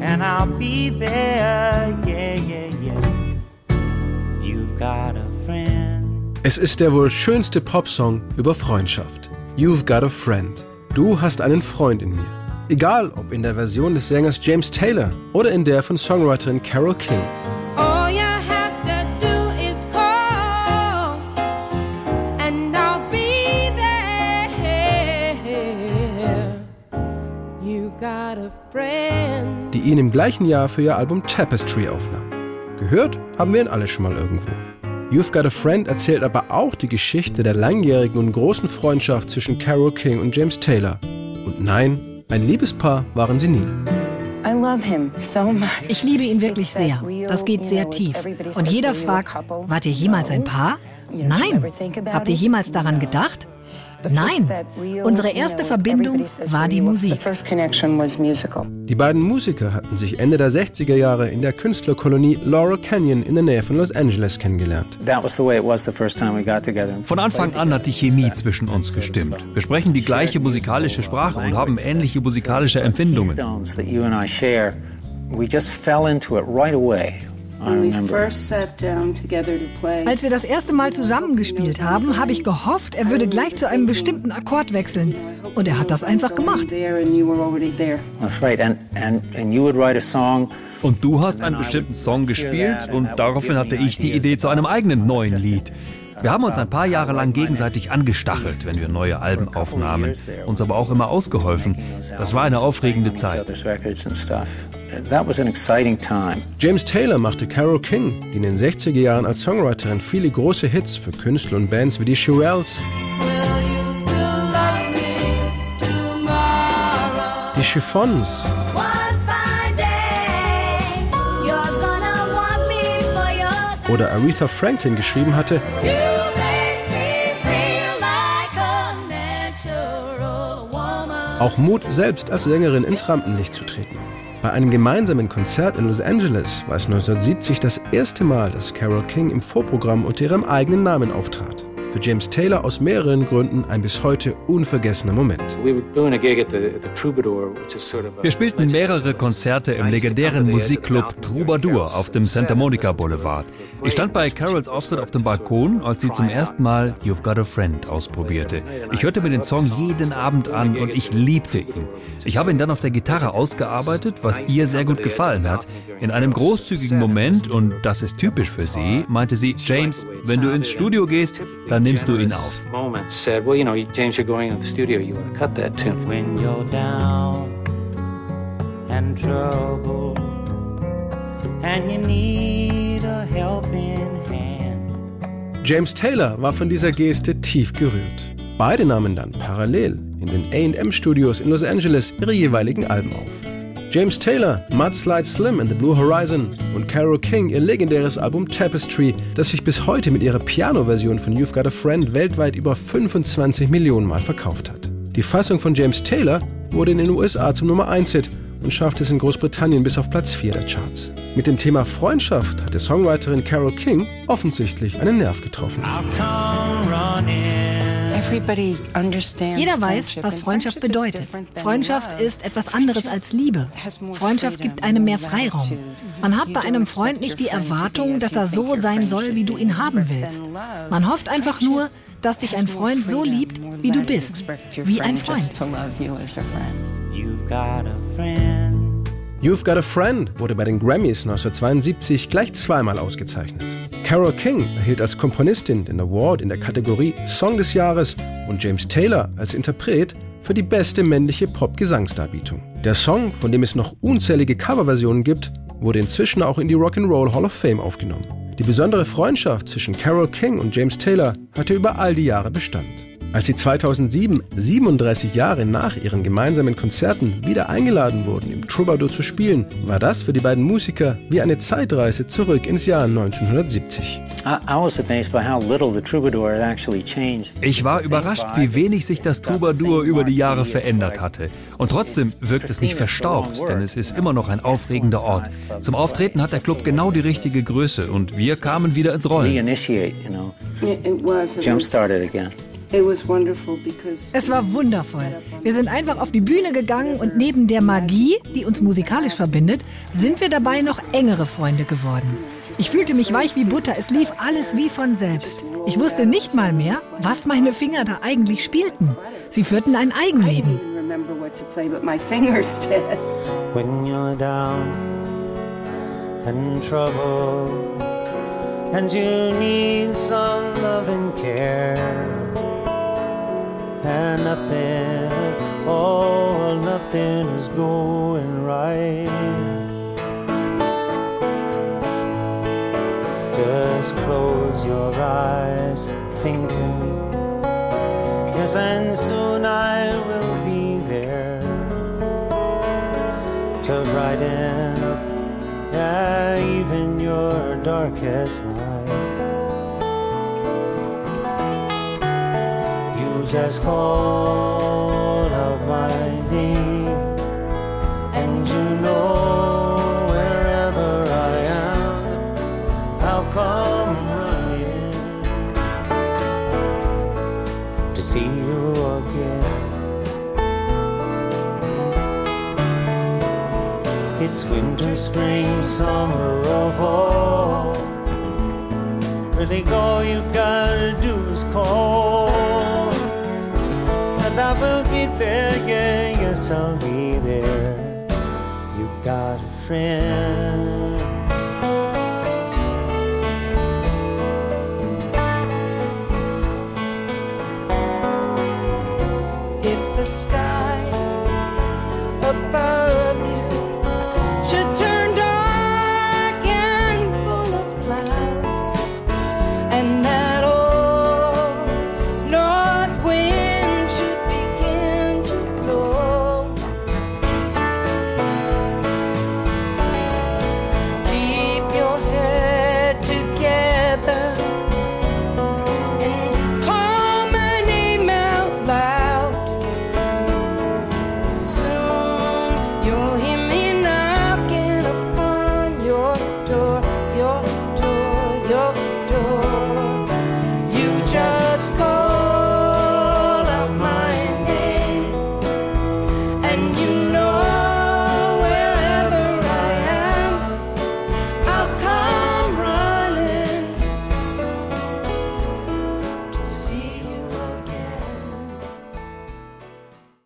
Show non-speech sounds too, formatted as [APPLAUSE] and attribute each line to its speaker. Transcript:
Speaker 1: and I'll be there. Yeah, yeah, yeah. You've got a friend.
Speaker 2: Es ist der wohl schönste Popsong über Freundschaft. You've got a friend. Du hast einen Freund in mir. Egal ob in der Version des Sängers James Taylor oder in der von Songwriterin Carole King. Die ihn im gleichen Jahr für ihr Album Tapestry aufnahm. Gehört haben wir ihn alle schon mal irgendwo. You've Got a Friend erzählt aber auch die Geschichte der langjährigen und großen Freundschaft zwischen Carole King und James Taylor. Und nein, ein Liebespaar waren sie nie.
Speaker 3: Ich liebe ihn wirklich sehr. Das geht sehr tief. Und jeder fragt, wart ihr jemals ein Paar? Nein. Habt ihr jemals daran gedacht? Nein. Unsere erste Verbindung war die Musik.
Speaker 2: Die beiden Musiker hatten sich Ende der 60er Jahre in der Künstlerkolonie Laurel Canyon in der Nähe von Los Angeles kennengelernt.
Speaker 4: Von Anfang an hat die Chemie zwischen uns gestimmt. Wir sprechen die gleiche musikalische Sprache und haben ähnliche musikalische Empfindungen.
Speaker 5: We just fell into it right away.
Speaker 3: Als wir das erste Mal zusammengespielt haben, habe ich gehofft, er würde gleich zu einem bestimmten Akkord wechseln. Und er hat das einfach gemacht.
Speaker 5: That's right. And, and, and you would write a song
Speaker 4: Und du hast einen bestimmten Song gespielt und daraufhin hatte ich die Idee zu einem eigenen neuen Lied. Wir haben uns ein paar Jahre lang gegenseitig angestachelt, wenn wir neue Alben aufnahmen, uns aber auch immer ausgeholfen. Das war eine aufregende Zeit.
Speaker 2: James Taylor machte Carole King, die in den 60er Jahren als Songwriterin viele große Hits für Künstler und Bands wie die Shirelles, die Chiffons oder Aretha Franklin geschrieben hatte, auch Mut, selbst als Sängerin ins Rampenlicht zu treten. Bei einem gemeinsamen Konzert in Los Angeles war es 1970 das erste Mal, dass Carole King im Vorprogramm unter ihrem eigenen Namen auftrat. Für James Taylor aus mehreren Gründen ein bis heute unvergessener Moment.
Speaker 4: Wir spielten mehrere Konzerte im legendären Musikclub Troubadour auf dem Santa Monica Boulevard. Ich stand bei Carols Auftritt auf dem Balkon, als sie zum ersten Mal You've Got a Friend ausprobierte. Ich hörte mir den Song jeden Abend an und ich liebte ihn. Ich habe ihn dann auf der Gitarre ausgearbeitet, was ihr sehr gut gefallen hat. In einem großzügigen Moment, und das ist typisch für sie, meinte sie, James, wenn du ins Studio gehst, dann nimmst du ihn auf.
Speaker 5: moment said, well, you know, James, you're going into the studio. You want to cut that tune.
Speaker 1: when you're down and trouble and you need a helping hand.
Speaker 2: James Taylor war von dieser Geste tief gerührt. Beide nahmen dann parallel in den AM-Studios in Los Angeles ihre jeweiligen Alben auf. James Taylor, Mudslide Slim and the Blue Horizon und Carole King ihr legendäres Album Tapestry, das sich bis heute mit ihrer Piano-Version von You've Got a Friend weltweit über 25 Millionen Mal verkauft hat. Die Fassung von James Taylor wurde in den USA zum Nummer 1-Hit und schaffte es in Großbritannien bis auf Platz 4 der Charts. Mit dem Thema Freundschaft hatte Songwriterin Carole King offensichtlich einen Nerv getroffen.
Speaker 3: Jeder weiß, was Freundschaft bedeutet. Freundschaft ist etwas anderes als Liebe. Freundschaft gibt einem mehr Freiraum. Man hat bei einem Freund nicht die Erwartung, dass er so sein soll, wie du ihn haben willst. Man hofft einfach nur, dass dich ein Freund so liebt, wie du bist. Wie ein Freund.
Speaker 1: You've got a friend.
Speaker 2: You've Got a Friend wurde bei den Grammys 1972 gleich zweimal ausgezeichnet. Carole King erhielt als Komponistin den Award in der Kategorie Song des Jahres und James Taylor als Interpret für die beste männliche Pop-Gesangsdarbietung. Der Song, von dem es noch unzählige Coverversionen gibt, wurde inzwischen auch in die Rock'n'Roll Hall of Fame aufgenommen. Die besondere Freundschaft zwischen Carole King und James Taylor hatte über all die Jahre Bestand. Als sie 2007, 37 Jahre nach ihren gemeinsamen Konzerten, wieder eingeladen wurden, im Troubadour zu spielen, war das für die beiden Musiker wie eine Zeitreise zurück ins Jahr 1970.
Speaker 5: I, I was amazed by how little the Troubadour had actually changed.
Speaker 4: Ich war überrascht, wie wenig sich das Troubadour über die Jahre verändert hatte. Und trotzdem wirkt es nicht verstaubt, denn es ist immer noch ein aufregender Ort. Zum Auftreten hat der Club genau die richtige Größe und wir kamen wieder ins Rollen.
Speaker 5: Jump started again.
Speaker 1: Es war wundervoll. Wir sind einfach auf die Bühne gegangen und neben der Magie, die uns musikalisch verbindet, sind wir dabei noch engere Freunde geworden. Ich fühlte mich weich wie Butter, es lief alles wie von selbst. Ich wusste nicht mal mehr, was meine Finger da eigentlich spielten. Sie führten ein Eigenleben. [LAUGHS] When you're down and trouble and you need some love and care and nothing, oh, nothing is going right. Just close your eyes, thinking, yes, and soon I will be there to brighten up, yeah, even your darkest night. Just call out my name, and you know wherever I am, I'll come running to see you again. It's winter, spring, summer, or fall. Really, all you gotta do is call I will be there, yeah, yes, I'll be there. You got a friend. you